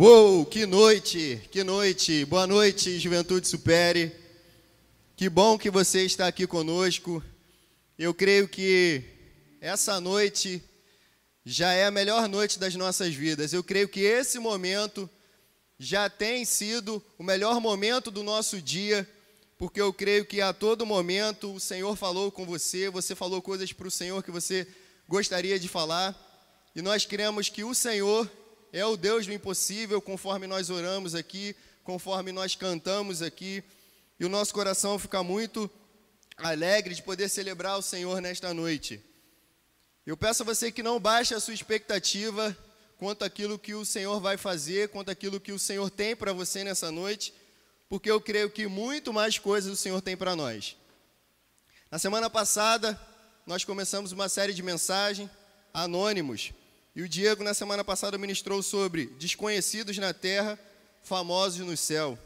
Uou, que noite, que noite. Boa noite, Juventude Supere. Que bom que você está aqui conosco. Eu creio que essa noite já é a melhor noite das nossas vidas. Eu creio que esse momento já tem sido o melhor momento do nosso dia, porque eu creio que a todo momento o Senhor falou com você, você falou coisas para o Senhor que você gostaria de falar, e nós cremos que o Senhor é o Deus do impossível, conforme nós oramos aqui, conforme nós cantamos aqui, e o nosso coração fica muito alegre de poder celebrar o Senhor nesta noite. Eu peço a você que não baixe a sua expectativa quanto àquilo que o Senhor vai fazer, quanto àquilo que o Senhor tem para você nessa noite, porque eu creio que muito mais coisas o Senhor tem para nós. Na semana passada, nós começamos uma série de mensagens anônimos e o Diego, na semana passada, ministrou sobre desconhecidos na terra, famosos no céu.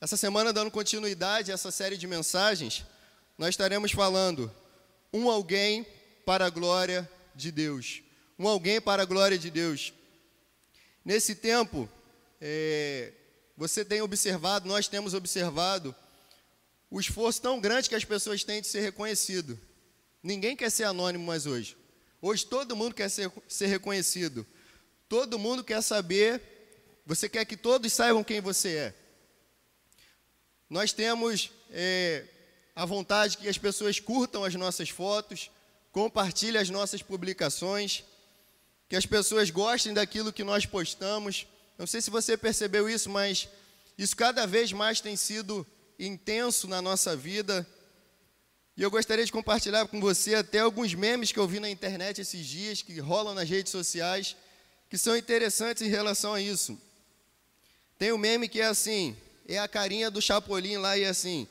Essa semana, dando continuidade a essa série de mensagens, nós estaremos falando um alguém para a glória de Deus. Um alguém para a glória de Deus. Nesse tempo, é, você tem observado, nós temos observado, o esforço tão grande que as pessoas têm de ser reconhecido. Ninguém quer ser anônimo mais hoje. Hoje todo mundo quer ser, ser reconhecido. Todo mundo quer saber, você quer que todos saibam quem você é. Nós temos é, a vontade que as pessoas curtam as nossas fotos, compartilhem as nossas publicações, que as pessoas gostem daquilo que nós postamos. Não sei se você percebeu isso, mas isso cada vez mais tem sido intenso na nossa vida. E eu gostaria de compartilhar com você até alguns memes que eu vi na internet esses dias, que rolam nas redes sociais, que são interessantes em relação a isso. Tem um meme que é assim, é a carinha do Chapolin lá e é assim,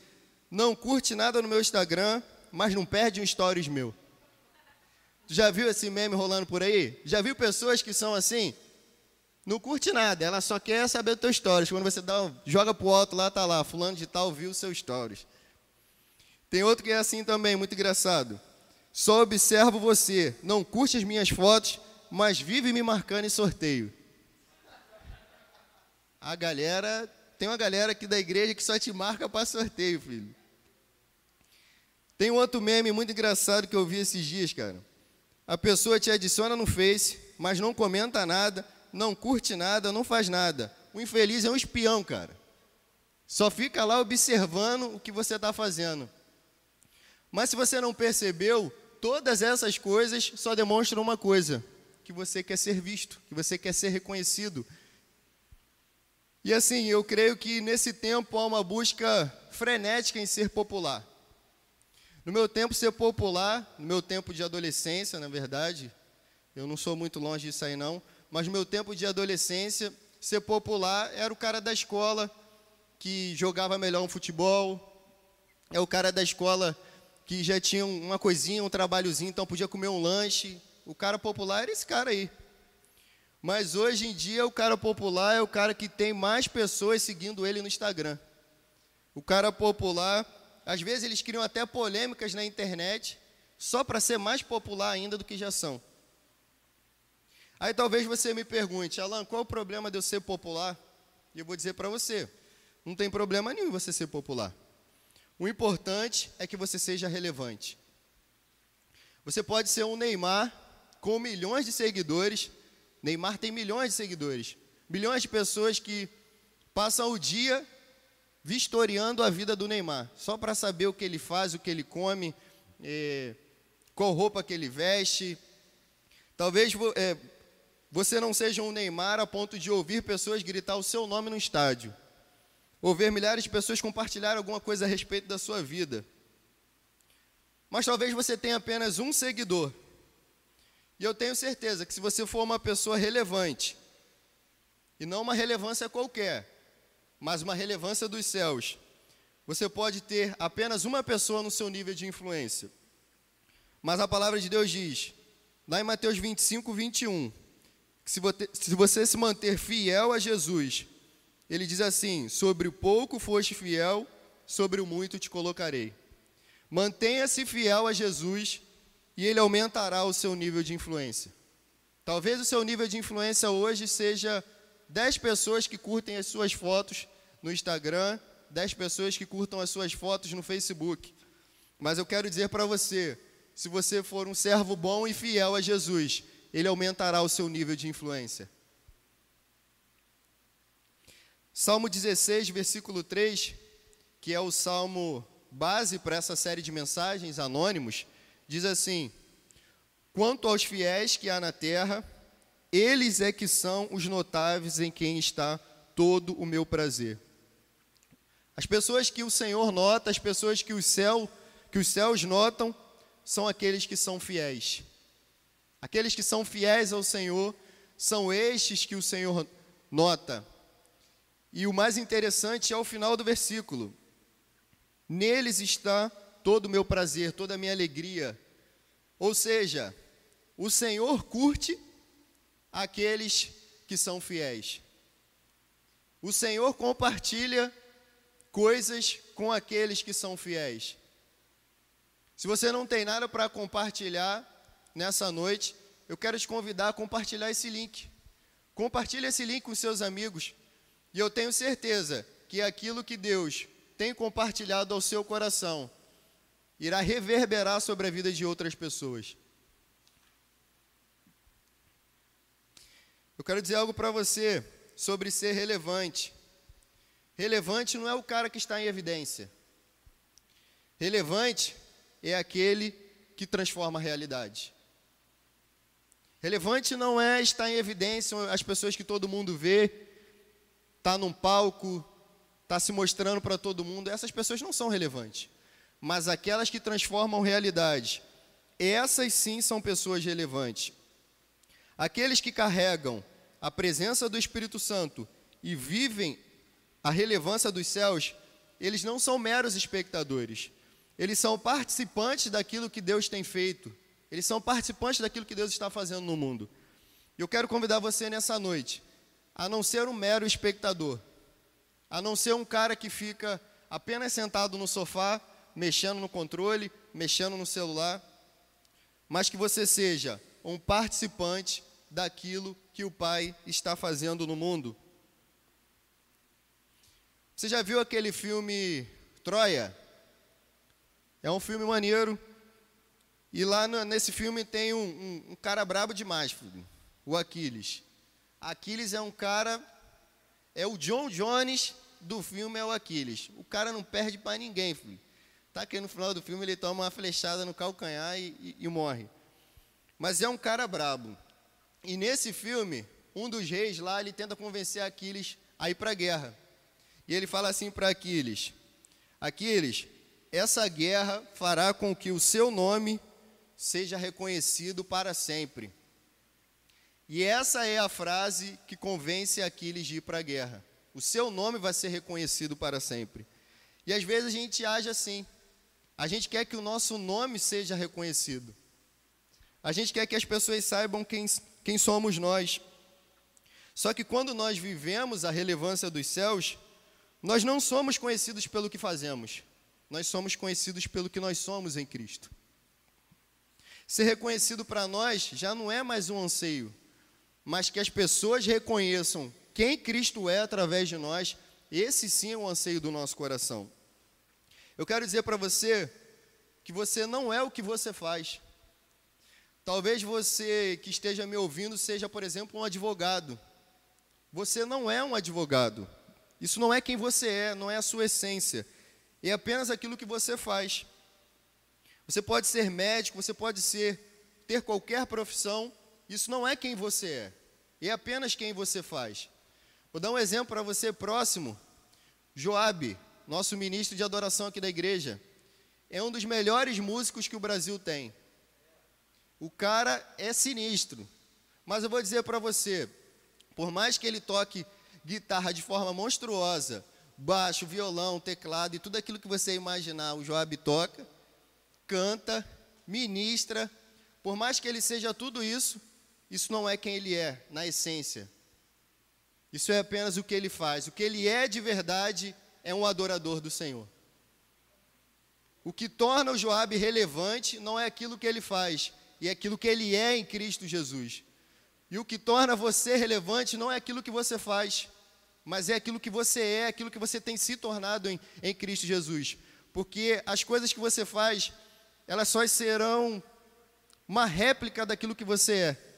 não curte nada no meu Instagram, mas não perde um stories meu. Tu já viu esse meme rolando por aí? Já viu pessoas que são assim? Não curte nada, ela só quer saber do teu stories. Quando você dá, joga pro alto lá, tá lá, fulano de tal viu o seu stories. Tem outro que é assim também, muito engraçado. Só observo você, não curte as minhas fotos, mas vive me marcando em sorteio. A galera, tem uma galera aqui da igreja que só te marca para sorteio, filho. Tem outro meme muito engraçado que eu vi esses dias, cara. A pessoa te adiciona no Face, mas não comenta nada, não curte nada, não faz nada. O infeliz é um espião, cara. Só fica lá observando o que você está fazendo. Mas se você não percebeu, todas essas coisas só demonstram uma coisa: que você quer ser visto, que você quer ser reconhecido. E assim, eu creio que nesse tempo há uma busca frenética em ser popular. No meu tempo, ser popular, no meu tempo de adolescência, na verdade, eu não sou muito longe disso aí não, mas no meu tempo de adolescência, ser popular era o cara da escola que jogava melhor um futebol, é o cara da escola que já tinha uma coisinha, um trabalhozinho, então podia comer um lanche. O cara popular era esse cara aí. Mas hoje em dia, o cara popular é o cara que tem mais pessoas seguindo ele no Instagram. O cara popular, às vezes eles criam até polêmicas na internet, só para ser mais popular ainda do que já são. Aí talvez você me pergunte, Alan, qual é o problema de eu ser popular? E eu vou dizer para você, não tem problema nenhum você ser popular. O importante é que você seja relevante. Você pode ser um Neymar com milhões de seguidores. Neymar tem milhões de seguidores. Milhões de pessoas que passam o dia vistoriando a vida do Neymar, só para saber o que ele faz, o que ele come, é, qual roupa que ele veste. Talvez é, você não seja um Neymar a ponto de ouvir pessoas gritar o seu nome no estádio ou ver milhares de pessoas compartilhar alguma coisa a respeito da sua vida. Mas talvez você tenha apenas um seguidor. E eu tenho certeza que se você for uma pessoa relevante, e não uma relevância qualquer, mas uma relevância dos céus, você pode ter apenas uma pessoa no seu nível de influência. Mas a palavra de Deus diz, lá em Mateus 25, 21, que se você se manter fiel a Jesus, ele diz assim: Sobre o pouco foste fiel, sobre o muito te colocarei. Mantenha-se fiel a Jesus e ele aumentará o seu nível de influência. Talvez o seu nível de influência hoje seja 10 pessoas que curtem as suas fotos no Instagram, 10 pessoas que curtam as suas fotos no Facebook. Mas eu quero dizer para você, se você for um servo bom e fiel a Jesus, ele aumentará o seu nível de influência. Salmo 16, versículo 3, que é o salmo base para essa série de mensagens anônimos, diz assim: Quanto aos fiéis que há na terra, eles é que são os notáveis em quem está todo o meu prazer. As pessoas que o Senhor nota, as pessoas que o céu, que os céus notam, são aqueles que são fiéis. Aqueles que são fiéis ao Senhor são estes que o Senhor nota. E o mais interessante é o final do versículo. Neles está todo o meu prazer, toda a minha alegria. Ou seja, o Senhor curte aqueles que são fiéis. O Senhor compartilha coisas com aqueles que são fiéis. Se você não tem nada para compartilhar nessa noite, eu quero te convidar a compartilhar esse link. Compartilhe esse link com seus amigos. E eu tenho certeza que aquilo que Deus tem compartilhado ao seu coração irá reverberar sobre a vida de outras pessoas. Eu quero dizer algo para você sobre ser relevante. Relevante não é o cara que está em evidência. Relevante é aquele que transforma a realidade. Relevante não é estar em evidência as pessoas que todo mundo vê, está num palco, está se mostrando para todo mundo. Essas pessoas não são relevantes. Mas aquelas que transformam realidade, essas sim são pessoas relevantes. Aqueles que carregam a presença do Espírito Santo e vivem a relevância dos céus, eles não são meros espectadores. Eles são participantes daquilo que Deus tem feito. Eles são participantes daquilo que Deus está fazendo no mundo. Eu quero convidar você nessa noite a não ser um mero espectador, a não ser um cara que fica apenas sentado no sofá, mexendo no controle, mexendo no celular, mas que você seja um participante daquilo que o Pai está fazendo no mundo. Você já viu aquele filme Troia? É um filme maneiro. E lá no, nesse filme tem um, um, um, cara brabo demais, o Aquiles. Aquiles é um cara, é o John Jones do filme, é o Aquiles. O cara não perde para ninguém, filho. Tá aqui no final do filme ele toma uma flechada no calcanhar e, e, e morre. Mas é um cara brabo. E nesse filme, um dos reis lá, ele tenta convencer Aquiles a ir para a guerra. E ele fala assim para Aquiles: Aquiles, essa guerra fará com que o seu nome seja reconhecido para sempre. E essa é a frase que convence Aquiles de ir para a guerra. O seu nome vai ser reconhecido para sempre. E às vezes a gente age assim. A gente quer que o nosso nome seja reconhecido. A gente quer que as pessoas saibam quem, quem somos nós. Só que quando nós vivemos a relevância dos céus, nós não somos conhecidos pelo que fazemos nós somos conhecidos pelo que nós somos em Cristo. Ser reconhecido para nós já não é mais um anseio, mas que as pessoas reconheçam quem Cristo é através de nós, esse sim é o anseio do nosso coração. Eu quero dizer para você que você não é o que você faz. Talvez você que esteja me ouvindo seja, por exemplo, um advogado. Você não é um advogado. Isso não é quem você é, não é a sua essência é apenas aquilo que você faz. Você pode ser médico, você pode ser ter qualquer profissão, isso não é quem você é, é apenas quem você faz. Vou dar um exemplo para você próximo. Joabe, nosso ministro de adoração aqui da igreja, é um dos melhores músicos que o Brasil tem. O cara é sinistro. Mas eu vou dizer para você, por mais que ele toque guitarra de forma monstruosa, baixo, violão, teclado e tudo aquilo que você imaginar, o Joab toca, canta, ministra. Por mais que ele seja tudo isso, isso não é quem ele é, na essência. Isso é apenas o que ele faz. O que ele é de verdade é um adorador do Senhor. O que torna o Joab relevante não é aquilo que ele faz, e é aquilo que ele é em Cristo Jesus. E o que torna você relevante não é aquilo que você faz, mas é aquilo que você é, aquilo que você tem se tornado em, em Cristo Jesus. Porque as coisas que você faz, elas só serão uma réplica daquilo que você é.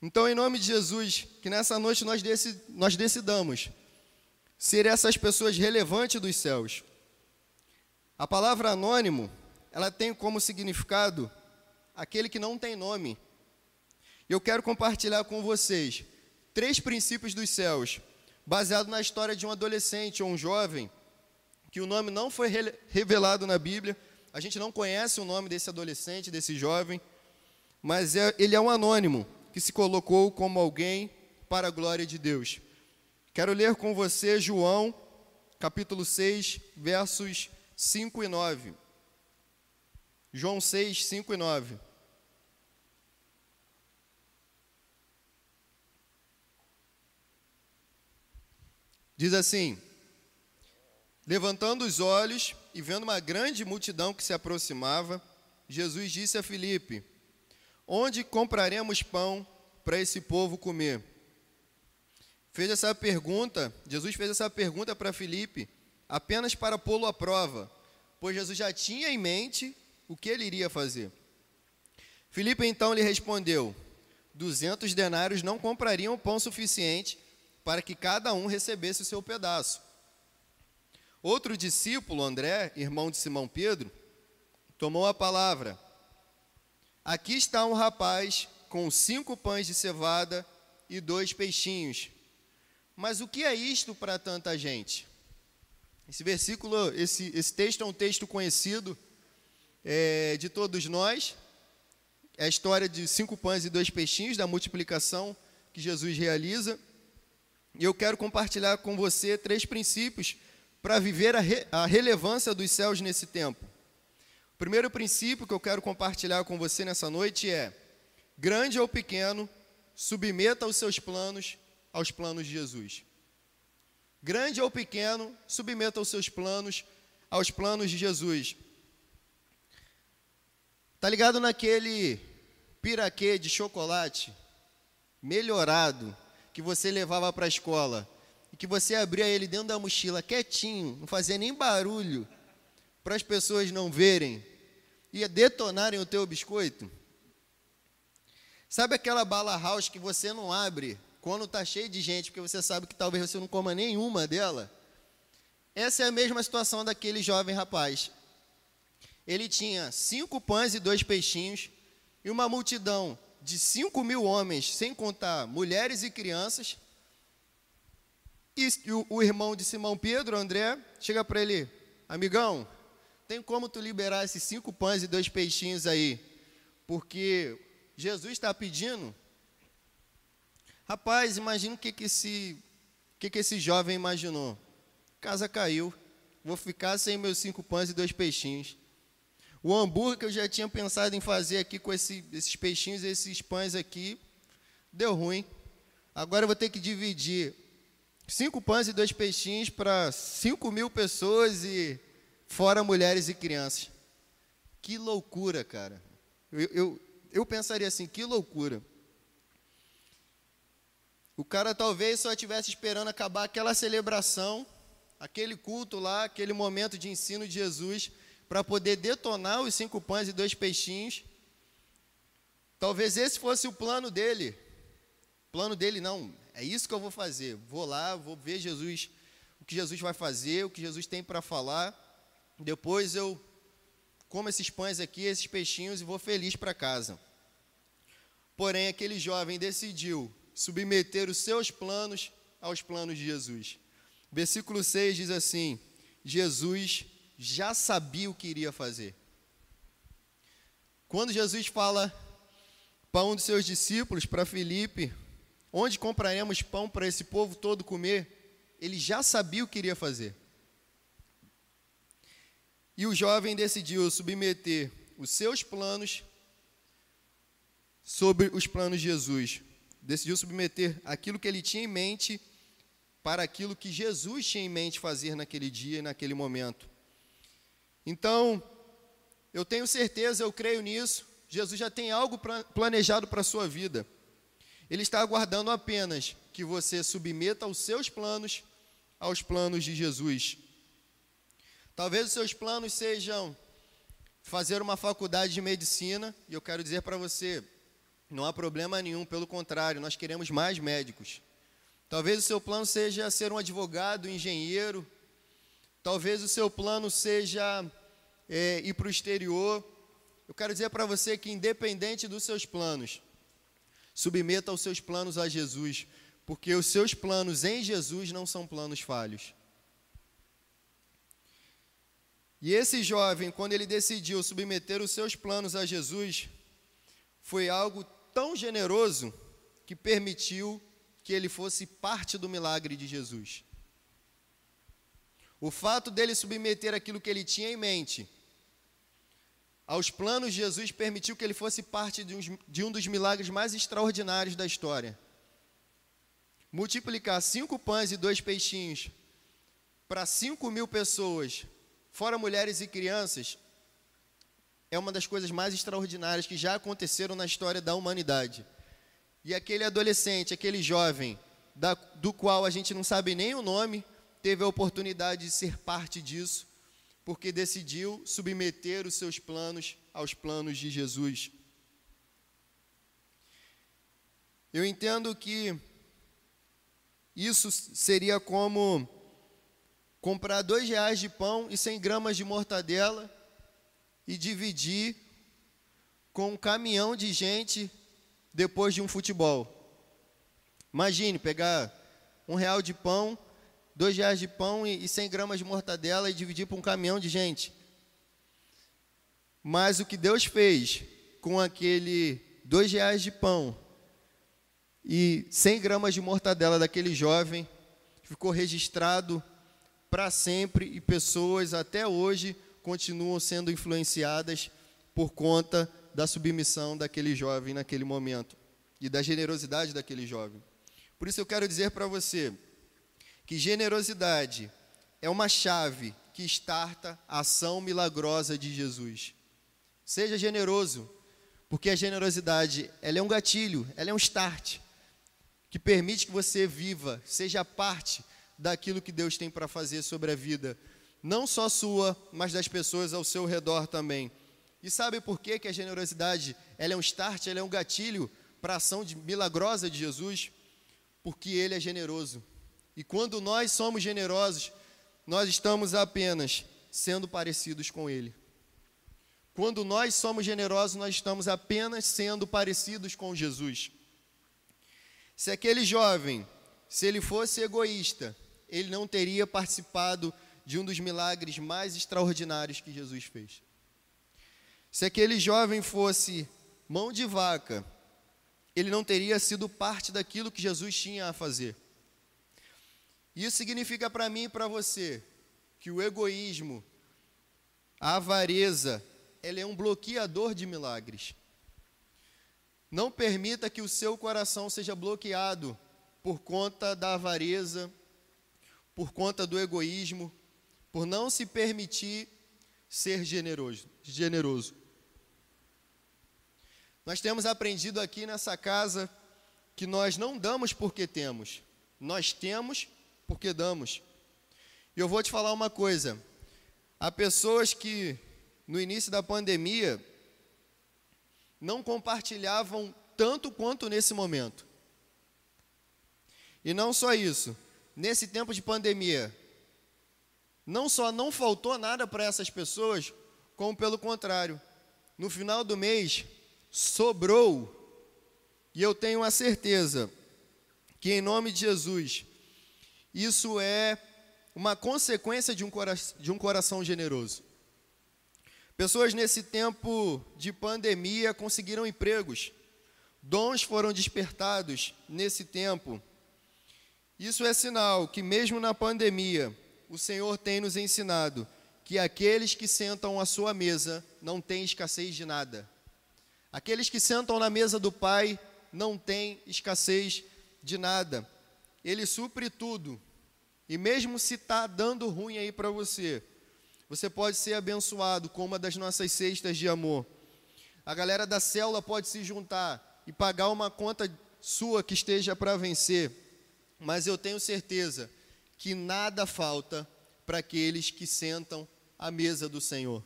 Então, em nome de Jesus, que nessa noite nós, decid, nós decidamos ser essas pessoas relevantes dos céus. A palavra anônimo, ela tem como significado aquele que não tem nome. Eu quero compartilhar com vocês três princípios dos céus, baseado na história de um adolescente ou um jovem, que o nome não foi revelado na Bíblia, a gente não conhece o nome desse adolescente, desse jovem, mas é, ele é um anônimo que se colocou como alguém para a glória de Deus. Quero ler com você João, capítulo 6, versos 5 e 9. João 6, 5 e 9. Diz assim: Levantando os olhos e vendo uma grande multidão que se aproximava, Jesus disse a Filipe: Onde compraremos pão para esse povo comer? Fez essa pergunta, Jesus fez essa pergunta para Filipe apenas para pô-lo à prova, pois Jesus já tinha em mente o que ele iria fazer. Filipe então lhe respondeu: Duzentos denários não comprariam pão suficiente para que cada um recebesse o seu pedaço. Outro discípulo, André, irmão de Simão Pedro, tomou a palavra. Aqui está um rapaz com cinco pães de cevada e dois peixinhos. Mas o que é isto para tanta gente? Esse versículo, esse, esse texto é um texto conhecido é, de todos nós. É a história de cinco pães e dois peixinhos, da multiplicação que Jesus realiza. E eu quero compartilhar com você três princípios para viver a, re, a relevância dos céus nesse tempo. Primeiro princípio que eu quero compartilhar com você nessa noite é: grande ou pequeno, submeta os seus planos aos planos de Jesus. Grande ou pequeno, submeta os seus planos aos planos de Jesus. Tá ligado naquele piraquê de chocolate melhorado que você levava para a escola e que você abria ele dentro da mochila quietinho, não fazia nem barulho, para as pessoas não verem, ia detonarem o teu biscoito? Sabe aquela bala house que você não abre quando está cheio de gente, porque você sabe que talvez você não coma nenhuma dela? Essa é a mesma situação daquele jovem rapaz. Ele tinha cinco pães e dois peixinhos e uma multidão de 5 mil homens, sem contar mulheres e crianças. E o irmão de Simão Pedro, André, chega para ele: Amigão, tem como tu liberar esses cinco pães e dois peixinhos aí? Porque Jesus está pedindo. Rapaz, imagina o que, que, esse, que, que esse jovem imaginou. Casa caiu, vou ficar sem meus cinco pães e dois peixinhos. O hambúrguer que eu já tinha pensado em fazer aqui com esse, esses peixinhos e esses pães aqui, deu ruim. Agora eu vou ter que dividir cinco pães e dois peixinhos para cinco mil pessoas e fora mulheres e crianças. Que loucura, cara. Eu, eu, eu pensaria assim, que loucura. O cara talvez só estivesse esperando acabar aquela celebração, aquele culto lá, aquele momento de ensino de Jesus para poder detonar os cinco pães e dois peixinhos. Talvez esse fosse o plano dele. Plano dele não, é isso que eu vou fazer. Vou lá, vou ver Jesus, o que Jesus vai fazer, o que Jesus tem para falar. Depois eu como esses pães aqui, esses peixinhos e vou feliz para casa. Porém, aquele jovem decidiu submeter os seus planos aos planos de Jesus. Versículo 6 diz assim: Jesus já sabia o que iria fazer. Quando Jesus fala para um dos seus discípulos, para Filipe, onde compraremos pão para esse povo todo comer, ele já sabia o que iria fazer. E o jovem decidiu submeter os seus planos sobre os planos de Jesus. Decidiu submeter aquilo que ele tinha em mente para aquilo que Jesus tinha em mente fazer naquele dia e naquele momento. Então, eu tenho certeza, eu creio nisso, Jesus já tem algo planejado para a sua vida. Ele está aguardando apenas que você submeta os seus planos aos planos de Jesus. Talvez os seus planos sejam fazer uma faculdade de medicina, e eu quero dizer para você, não há problema nenhum, pelo contrário, nós queremos mais médicos. Talvez o seu plano seja ser um advogado, engenheiro. Talvez o seu plano seja é, ir para o exterior. Eu quero dizer para você que, independente dos seus planos, submeta os seus planos a Jesus, porque os seus planos em Jesus não são planos falhos. E esse jovem, quando ele decidiu submeter os seus planos a Jesus, foi algo tão generoso que permitiu que ele fosse parte do milagre de Jesus. O fato dele submeter aquilo que ele tinha em mente aos planos de Jesus permitiu que ele fosse parte de um, dos milagres mais extraordinários da história. Multiplicar cinco pães e dois peixinhos para cinco mil pessoas, fora mulheres e crianças, é uma das coisas mais extraordinárias que já aconteceram na história da humanidade. E aquele adolescente, aquele jovem, da, do qual a gente não sabe nem o nome, teve a oportunidade de ser parte disso, porque decidiu submeter os seus planos aos planos de Jesus. Eu entendo que isso seria como comprar dois reais de pão e cem gramas de mortadela e dividir com um caminhão de gente depois de um futebol. Imagine pegar um real de pão, dois reais de pão e, e 100 gramas de mortadela e dividir para um caminhão de gente. Mas o que Deus fez com aquele dois reais de pão e 100 gramas de mortadela daquele jovem ficou registrado para sempre e pessoas até hoje continuam sendo influenciadas por conta da submissão daquele jovem naquele momento e da generosidade daquele jovem. Por isso eu quero dizer para você que generosidade é uma chave que starta a ação milagrosa de Jesus. Seja generoso, porque a generosidade, ela é um gatilho, ela é um start que permite que você viva, seja parte daquilo que Deus tem para fazer sobre a vida, não só sua, mas das pessoas ao seu redor também. E sabe por que, que a generosidade ela é um start, ela é um gatilho para a ação de, milagrosa de Jesus? Porque Ele é generoso. E quando nós somos generosos, nós estamos apenas sendo parecidos com Ele. Quando nós somos generosos, nós estamos apenas sendo parecidos com Jesus. Se aquele jovem, se ele fosse egoísta, ele não teria participado de um dos milagres mais extraordinários que Jesus fez. Se aquele jovem fosse mão de vaca, ele não teria sido parte daquilo que Jesus tinha a fazer. Isso significa para mim e para você que o egoísmo, a avareza, ela é um bloqueador de milagres. Não permita que o seu coração seja bloqueado por conta da avareza, por conta do egoísmo, por não se permitir ser generoso, generoso. Nós temos aprendido aqui nessa casa que nós não damos porque temos, nós temos porque damos. E eu vou te falar uma coisa: há pessoas que no início da pandemia não compartilhavam tanto quanto nesse momento. E não só isso, nesse tempo de pandemia, não só não faltou nada para essas pessoas, como pelo contrário, no final do mês sobrou. E eu tenho a certeza que em nome de Jesus, isso é uma consequência de um, de um coração generoso. Pessoas nesse tempo de pandemia conseguiram empregos, dons foram despertados nesse tempo. Isso é sinal que, mesmo na pandemia, o Senhor tem nos ensinado que aqueles que sentam à sua mesa não têm escassez de nada. Aqueles que sentam na mesa do Pai não têm escassez de nada. Ele supre tudo. E mesmo se está dando ruim aí para você, você pode ser abençoado com uma das nossas cestas de amor. a galera da célula pode se juntar e pagar uma conta sua que esteja para vencer, mas eu tenho certeza que nada falta para aqueles que sentam à mesa do Senhor.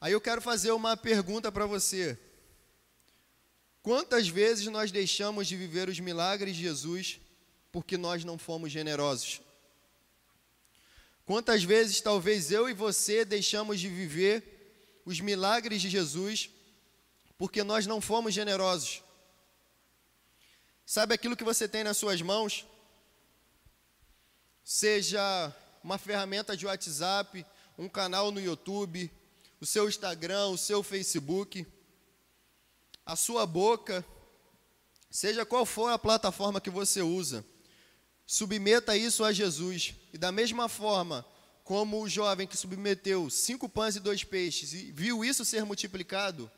Aí eu quero fazer uma pergunta para você. Quantas vezes nós deixamos de viver os milagres de Jesus porque nós não fomos generosos? Quantas vezes talvez eu e você deixamos de viver os milagres de Jesus porque nós não fomos generosos? Sabe aquilo que você tem nas suas mãos? Seja uma ferramenta de WhatsApp, um canal no YouTube, o seu Instagram, o seu Facebook, a sua boca, seja qual for a plataforma que você usa. Submeta isso a Jesus. E da mesma forma como o jovem que submeteu cinco pães e dois peixes e viu isso ser multiplicado,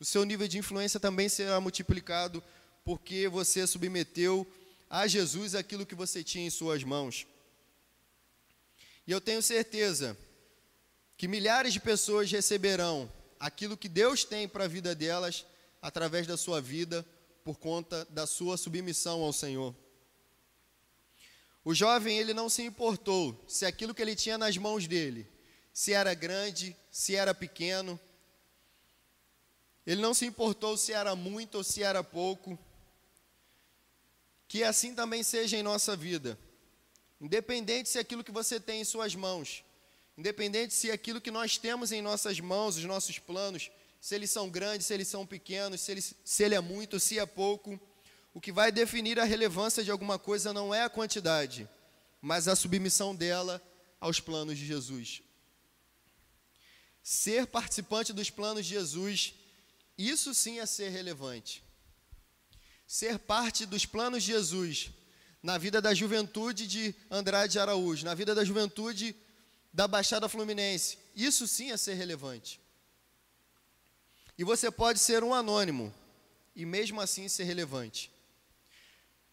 o seu nível de influência também será multiplicado, porque você submeteu a Jesus aquilo que você tinha em suas mãos. E eu tenho certeza que milhares de pessoas receberão aquilo que Deus tem para a vida delas através da sua vida, por conta da sua submissão ao Senhor. O jovem, ele não se importou se aquilo que ele tinha nas mãos dele, se era grande, se era pequeno. Ele não se importou se era muito ou se era pouco. Que assim também seja em nossa vida. Independente se aquilo que você tem em suas mãos, independente se aquilo que nós temos em nossas mãos, os nossos planos, se eles são grandes, se eles são pequenos, se, eles, se ele é muito, se é pouco, o que vai definir a relevância de alguma coisa não é a quantidade, mas a submissão dela aos planos de Jesus. Ser participante dos planos de Jesus, isso sim é ser relevante. Ser parte dos planos de Jesus na vida da juventude de Andrade Araújo, na vida da juventude da Baixada Fluminense, isso sim é ser relevante. E você pode ser um anônimo e mesmo assim ser relevante.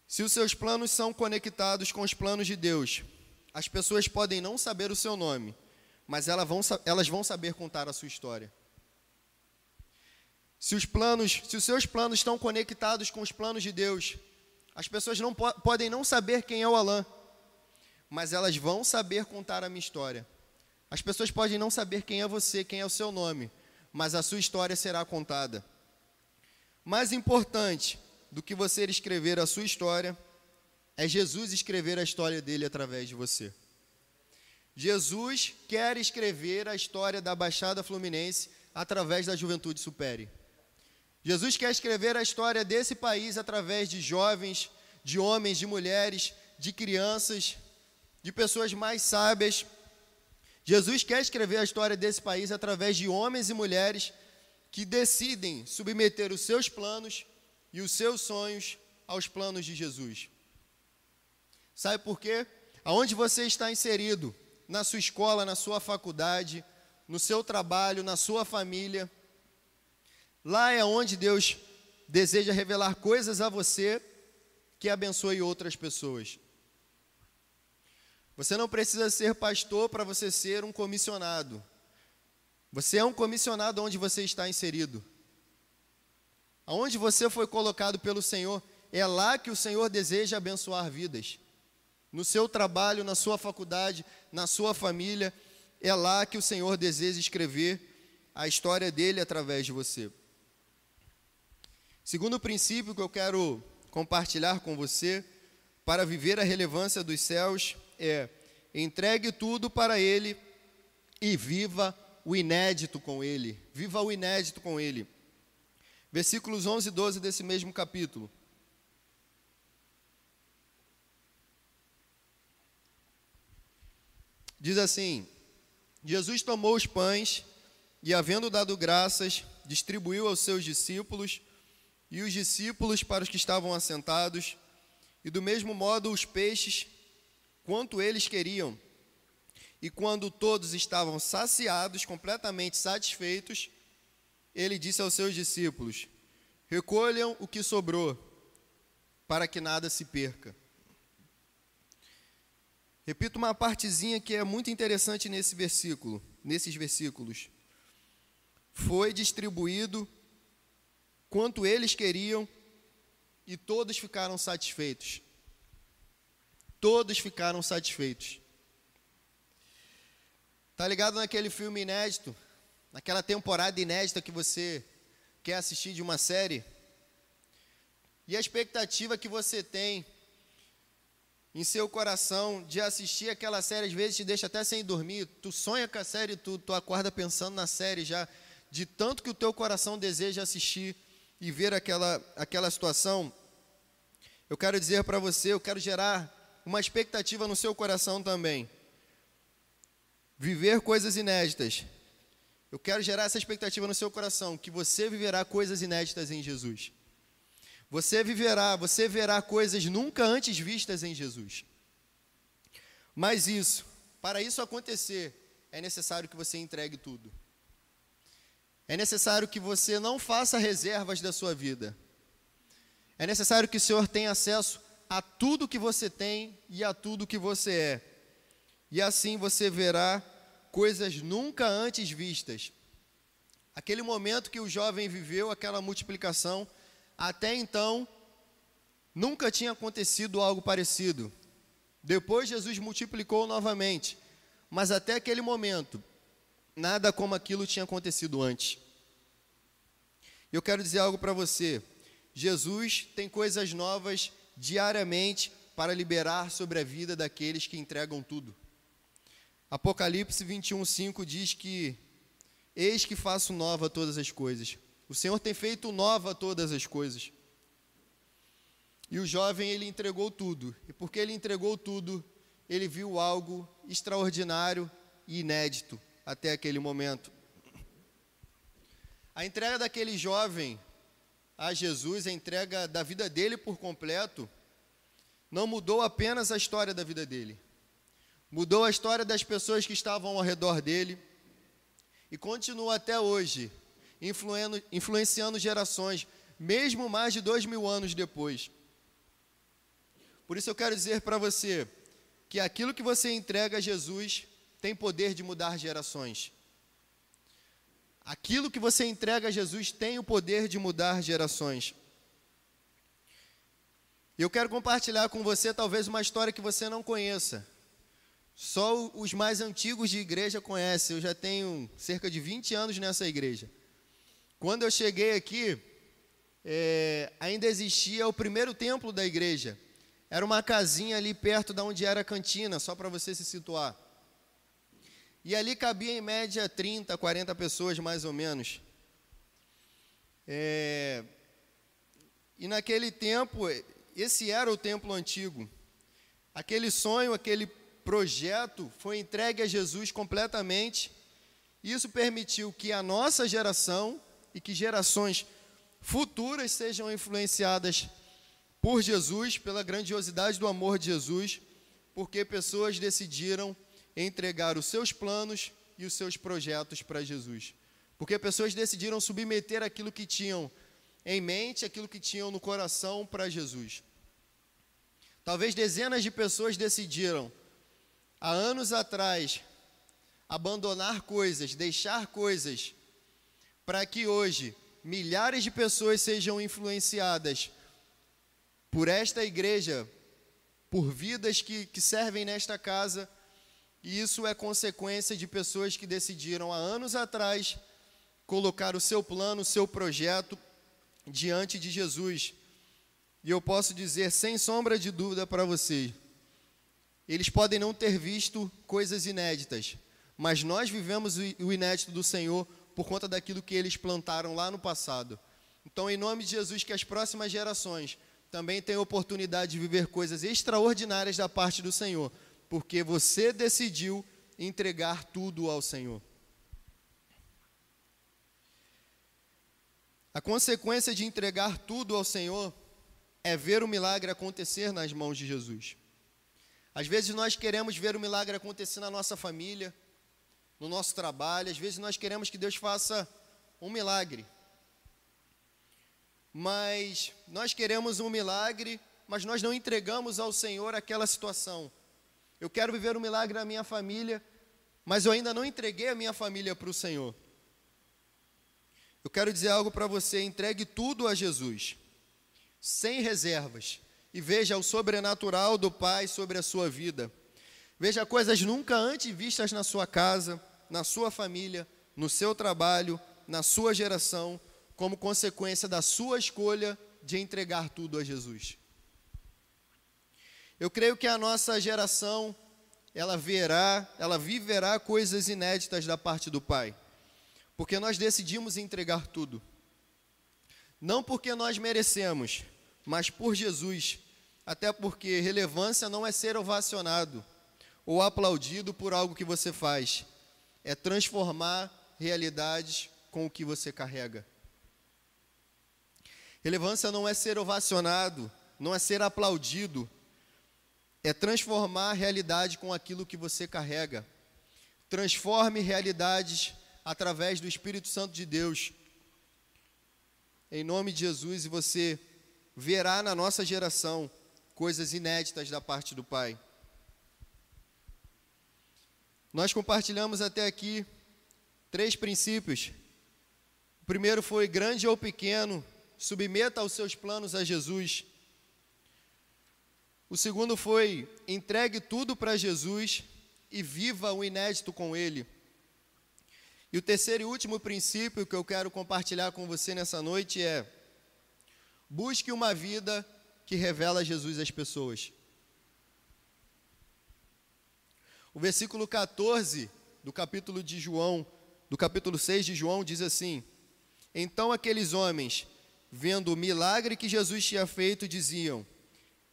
Se os seus planos são conectados com os planos de Deus, as pessoas podem não saber o seu nome, mas elas vão, elas vão saber contar a sua história. Se os planos, se os seus planos estão conectados com os planos de Deus, as pessoas não po podem não saber quem é o Alain, mas elas vão saber contar a minha história. As pessoas podem não saber quem é você, quem é o seu nome, mas a sua história será contada. Mais importante, do que você escrever a sua história, é Jesus escrever a história dele através de você. Jesus quer escrever a história da Baixada Fluminense através da Juventude Supere. Jesus quer escrever a história desse país através de jovens, de homens, de mulheres, de crianças, de pessoas mais sábias. Jesus quer escrever a história desse país através de homens e mulheres que decidem submeter os seus planos e os seus sonhos aos planos de Jesus. Sabe por quê? Aonde você está inserido, na sua escola, na sua faculdade, no seu trabalho, na sua família, lá é onde Deus deseja revelar coisas a você que abençoe outras pessoas. Você não precisa ser pastor para você ser um comissionado. Você é um comissionado onde você está inserido. Aonde você foi colocado pelo Senhor, é lá que o Senhor deseja abençoar vidas. No seu trabalho, na sua faculdade, na sua família, é lá que o Senhor deseja escrever a história dele através de você. Segundo princípio que eu quero compartilhar com você, para viver a relevância dos céus, é entregue tudo para Ele e viva o inédito com Ele. Viva o inédito com Ele versículos 11 e 12 desse mesmo capítulo. Diz assim: Jesus tomou os pães e, havendo dado graças, distribuiu aos seus discípulos e os discípulos para os que estavam assentados, e do mesmo modo os peixes, quanto eles queriam. E quando todos estavam saciados, completamente satisfeitos, ele disse aos seus discípulos: Recolham o que sobrou, para que nada se perca. Repito uma partezinha que é muito interessante nesse versículo, nesses versículos. foi distribuído quanto eles queriam e todos ficaram satisfeitos. Todos ficaram satisfeitos. Tá ligado naquele filme inédito? Naquela temporada inédita que você quer assistir de uma série? E a expectativa que você tem em seu coração de assistir aquela série, às vezes te deixa até sem dormir. Tu sonha com a série, tu, tu acorda pensando na série já, de tanto que o teu coração deseja assistir e ver aquela, aquela situação. Eu quero dizer para você, eu quero gerar uma expectativa no seu coração também. Viver coisas inéditas. Eu quero gerar essa expectativa no seu coração, que você viverá coisas inéditas em Jesus. Você viverá, você verá coisas nunca antes vistas em Jesus. Mas isso, para isso acontecer, é necessário que você entregue tudo. É necessário que você não faça reservas da sua vida. É necessário que o Senhor tenha acesso a tudo que você tem e a tudo que você é. E assim você verá coisas nunca antes vistas. Aquele momento que o jovem viveu, aquela multiplicação, até então, nunca tinha acontecido algo parecido. Depois, Jesus multiplicou novamente, mas até aquele momento, nada como aquilo tinha acontecido antes. Eu quero dizer algo para você. Jesus tem coisas novas diariamente para liberar sobre a vida daqueles que entregam tudo. Apocalipse 21, 5 diz que: Eis que faço nova todas as coisas. O Senhor tem feito nova todas as coisas. E o jovem, ele entregou tudo. E porque ele entregou tudo, ele viu algo extraordinário e inédito até aquele momento. A entrega daquele jovem a Jesus, a entrega da vida dele por completo, não mudou apenas a história da vida dele. Mudou a história das pessoas que estavam ao redor dele e continua até hoje influenciando gerações, mesmo mais de dois mil anos depois. Por isso eu quero dizer para você que aquilo que você entrega a Jesus tem poder de mudar gerações. Aquilo que você entrega a Jesus tem o poder de mudar gerações. E eu quero compartilhar com você talvez uma história que você não conheça. Só os mais antigos de igreja conhecem. Eu já tenho cerca de 20 anos nessa igreja. Quando eu cheguei aqui, é, ainda existia o primeiro templo da igreja. Era uma casinha ali perto da onde era a cantina, só para você se situar. E ali cabia em média 30, 40 pessoas mais ou menos. É, e naquele tempo, esse era o templo antigo. Aquele sonho, aquele projeto foi entregue a Jesus completamente. Isso permitiu que a nossa geração e que gerações futuras sejam influenciadas por Jesus, pela grandiosidade do amor de Jesus, porque pessoas decidiram entregar os seus planos e os seus projetos para Jesus. Porque pessoas decidiram submeter aquilo que tinham em mente, aquilo que tinham no coração para Jesus. Talvez dezenas de pessoas decidiram, há anos atrás, abandonar coisas, deixar coisas para que hoje milhares de pessoas sejam influenciadas por esta igreja, por vidas que, que servem nesta casa, e isso é consequência de pessoas que decidiram há anos atrás colocar o seu plano, o seu projeto diante de Jesus. E eu posso dizer sem sombra de dúvida para vocês, eles podem não ter visto coisas inéditas, mas nós vivemos o inédito do Senhor por conta daquilo que eles plantaram lá no passado. Então, em nome de Jesus, que as próximas gerações também tenham oportunidade de viver coisas extraordinárias da parte do Senhor, porque você decidiu entregar tudo ao Senhor. A consequência de entregar tudo ao Senhor é ver o milagre acontecer nas mãos de Jesus. Às vezes nós queremos ver o milagre acontecer na nossa família, no nosso trabalho. Às vezes nós queremos que Deus faça um milagre. Mas nós queremos um milagre, mas nós não entregamos ao Senhor aquela situação. Eu quero viver um milagre na minha família, mas eu ainda não entreguei a minha família para o Senhor. Eu quero dizer algo para você: entregue tudo a Jesus, sem reservas, e veja o sobrenatural do Pai sobre a sua vida. Veja coisas nunca antes vistas na sua casa, na sua família, no seu trabalho, na sua geração, como consequência da sua escolha de entregar tudo a Jesus. Eu creio que a nossa geração, ela verá, ela viverá coisas inéditas da parte do Pai, porque nós decidimos entregar tudo. Não porque nós merecemos, mas por Jesus, até porque relevância não é ser ovacionado ou aplaudido por algo que você faz, é transformar realidades com o que você carrega. Relevância não é ser ovacionado, não é ser aplaudido, é transformar a realidade com aquilo que você carrega. Transforme realidades através do Espírito Santo de Deus. Em nome de Jesus, e você verá na nossa geração coisas inéditas da parte do Pai. Nós compartilhamos até aqui três princípios. O primeiro foi grande ou pequeno, submeta os seus planos a Jesus. O segundo foi: entregue tudo para Jesus e viva o inédito com Ele. E o terceiro e último princípio que eu quero compartilhar com você nessa noite é: busque uma vida que revela Jesus às pessoas. O versículo 14 do capítulo de João, do capítulo 6 de João diz assim: Então aqueles homens, vendo o milagre que Jesus tinha feito, diziam: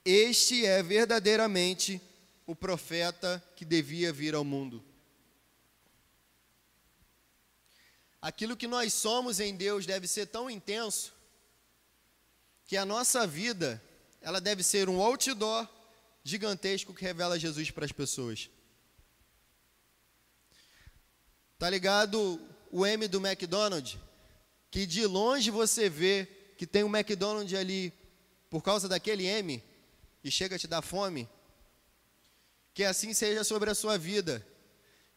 este é verdadeiramente o profeta que devia vir ao mundo. Aquilo que nós somos em Deus deve ser tão intenso que a nossa vida, ela deve ser um outdoor gigantesco que revela Jesus para as pessoas. Tá ligado o M do McDonald's? Que de longe você vê que tem um McDonald's ali por causa daquele M, e chega a te dar fome, que assim seja sobre a sua vida.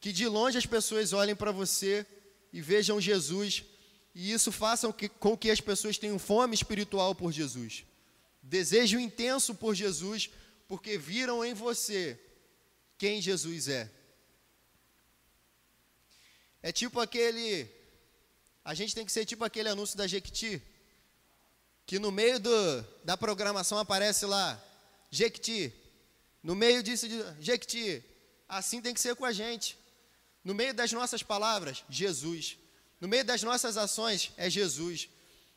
Que de longe as pessoas olhem para você e vejam Jesus, e isso faça com que as pessoas tenham fome espiritual por Jesus. Desejo intenso por Jesus, porque viram em você quem Jesus é. É tipo aquele. A gente tem que ser tipo aquele anúncio da Jequiti, que no meio do, da programação aparece lá, Jequiti. No meio disso, Jequiti. Assim tem que ser com a gente. No meio das nossas palavras, Jesus. No meio das nossas ações, é Jesus.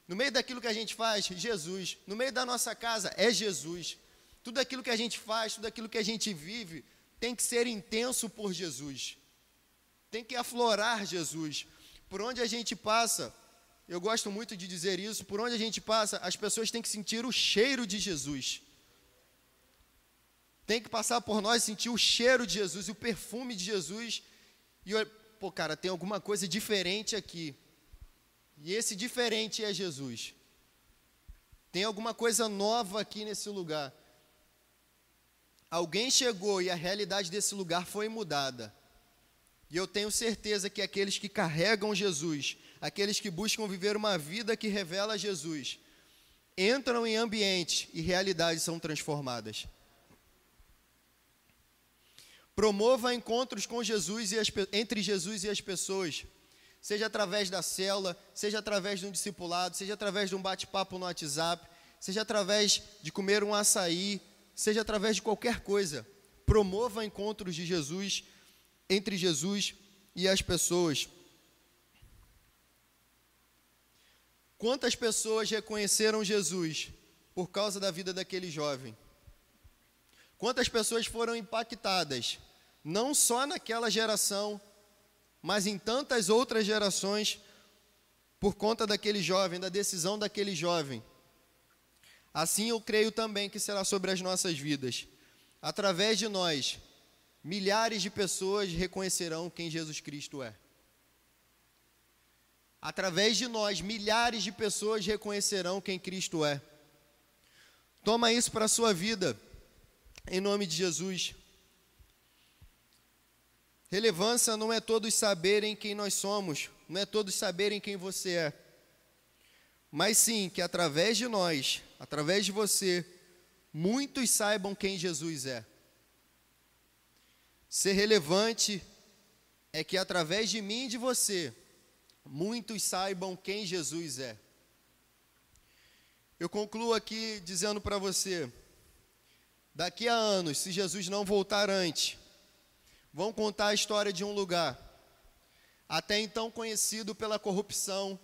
No meio daquilo que a gente faz, Jesus. No meio da nossa casa, é Jesus. Tudo aquilo que a gente faz, tudo aquilo que a gente vive, tem que ser intenso por Jesus. Tem que aflorar Jesus. Por onde a gente passa, eu gosto muito de dizer isso, por onde a gente passa, as pessoas têm que sentir o cheiro de Jesus tem que passar por nós sentir o cheiro de Jesus e o perfume de Jesus. E pô, cara, tem alguma coisa diferente aqui. E esse diferente é Jesus. Tem alguma coisa nova aqui nesse lugar. Alguém chegou e a realidade desse lugar foi mudada. E eu tenho certeza que aqueles que carregam Jesus, aqueles que buscam viver uma vida que revela Jesus, entram em ambiente e realidades são transformadas. Promova encontros com Jesus e as, entre Jesus e as pessoas, seja através da célula, seja através de um discipulado, seja através de um bate-papo no WhatsApp, seja através de comer um açaí, seja através de qualquer coisa. Promova encontros de Jesus entre Jesus e as pessoas. Quantas pessoas reconheceram Jesus por causa da vida daquele jovem? Quantas pessoas foram impactadas não só naquela geração, mas em tantas outras gerações, por conta daquele jovem, da decisão daquele jovem. Assim eu creio também que será sobre as nossas vidas. Através de nós, milhares de pessoas reconhecerão quem Jesus Cristo é. Através de nós, milhares de pessoas reconhecerão quem Cristo é. Toma isso para a sua vida, em nome de Jesus. Relevância não é todos saberem quem nós somos, não é todos saberem quem você é. mas sim que através de nós, através de você, muitos saibam quem Jesus é. Ser relevante é que através de mim e de você, muitos saibam quem Jesus é. Eu concluo aqui dizendo para você: daqui a anos, se Jesus não voltar antes, vão contar a história de um lugar, até então conhecido pela corrupção,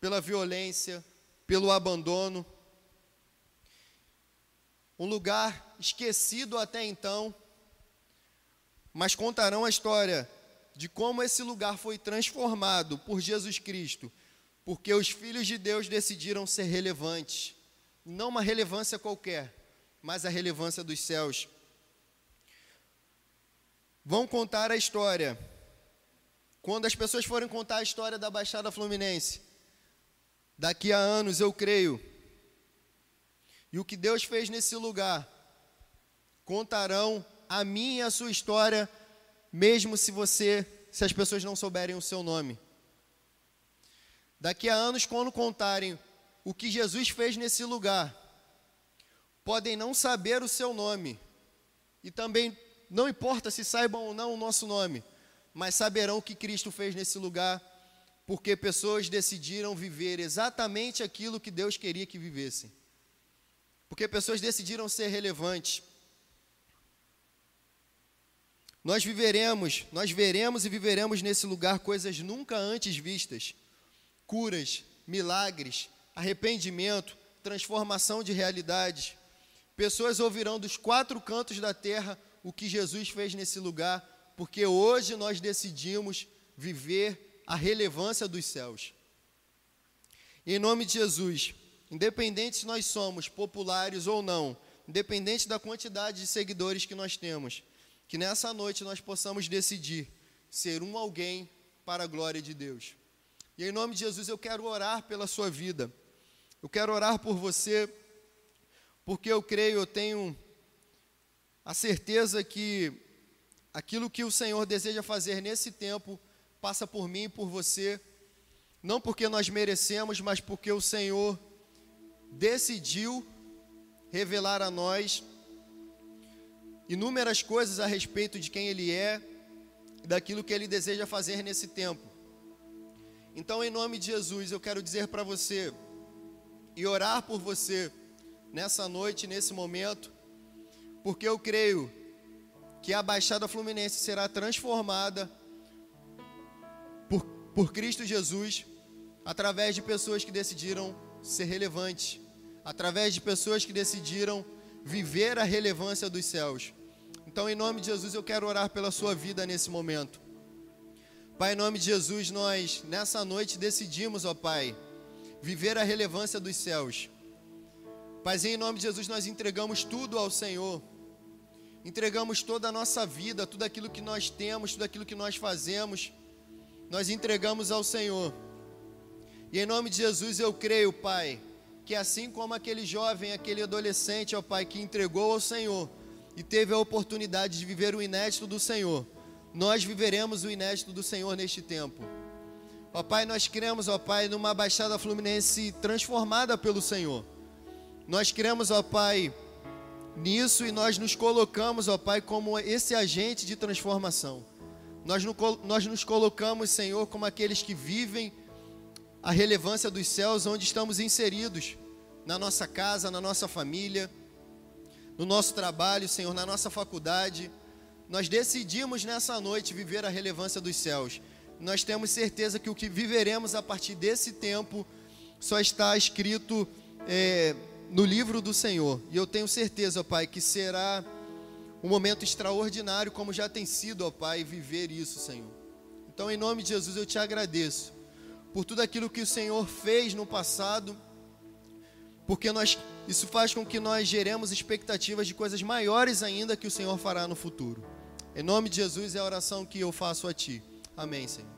pela violência, pelo abandono. Um lugar esquecido até então, mas contarão a história de como esse lugar foi transformado por Jesus Cristo, porque os filhos de Deus decidiram ser relevantes, não uma relevância qualquer, mas a relevância dos céus. Vão contar a história. Quando as pessoas forem contar a história da Baixada Fluminense, daqui a anos, eu creio, e o que Deus fez nesse lugar, contarão a minha e a sua história, mesmo se você, se as pessoas não souberem o seu nome. Daqui a anos, quando contarem o que Jesus fez nesse lugar, podem não saber o seu nome, e também não importa se saibam ou não o nosso nome, mas saberão o que Cristo fez nesse lugar, porque pessoas decidiram viver exatamente aquilo que Deus queria que vivessem. Porque pessoas decidiram ser relevantes. Nós viveremos, nós veremos e viveremos nesse lugar coisas nunca antes vistas: curas, milagres, arrependimento, transformação de realidades. Pessoas ouvirão dos quatro cantos da terra o que Jesus fez nesse lugar, porque hoje nós decidimos viver a relevância dos céus. Em nome de Jesus, independente se nós somos populares ou não, independente da quantidade de seguidores que nós temos, que nessa noite nós possamos decidir ser um alguém para a glória de Deus. E em nome de Jesus eu quero orar pela sua vida. Eu quero orar por você, porque eu creio, eu tenho a certeza que aquilo que o Senhor deseja fazer nesse tempo passa por mim e por você, não porque nós merecemos, mas porque o Senhor decidiu revelar a nós inúmeras coisas a respeito de quem Ele é e daquilo que Ele deseja fazer nesse tempo. Então, em nome de Jesus, eu quero dizer para você e orar por você nessa noite, nesse momento, porque eu creio que a Baixada Fluminense será transformada por, por Cristo Jesus através de pessoas que decidiram ser relevantes, através de pessoas que decidiram viver a relevância dos céus. Então, em nome de Jesus, eu quero orar pela sua vida nesse momento. Pai, em nome de Jesus, nós nessa noite decidimos, ó Pai, viver a relevância dos céus. Pai, em nome de Jesus, nós entregamos tudo ao Senhor. Entregamos toda a nossa vida, tudo aquilo que nós temos, tudo aquilo que nós fazemos, nós entregamos ao Senhor. E em nome de Jesus eu creio, Pai, que assim como aquele jovem, aquele adolescente, ó Pai, que entregou ao Senhor, e teve a oportunidade de viver o inédito do Senhor, nós viveremos o inédito do Senhor neste tempo. Ó Pai, nós cremos, ó Pai, numa Baixada Fluminense transformada pelo Senhor. Nós cremos, ó Pai, nisso e nós nos colocamos, ó Pai, como esse agente de transformação. Nós, nós nos colocamos, Senhor, como aqueles que vivem a relevância dos céus onde estamos inseridos, na nossa casa, na nossa família no nosso trabalho, Senhor, na nossa faculdade. Nós decidimos nessa noite viver a relevância dos céus. Nós temos certeza que o que viveremos a partir desse tempo só está escrito é, no livro do Senhor. E eu tenho certeza, ó Pai, que será um momento extraordinário, como já tem sido, ó Pai, viver isso, Senhor. Então, em nome de Jesus, eu te agradeço por tudo aquilo que o Senhor fez no passado porque nós, isso faz com que nós geremos expectativas de coisas maiores ainda que o Senhor fará no futuro. Em nome de Jesus é a oração que eu faço a Ti. Amém, Senhor.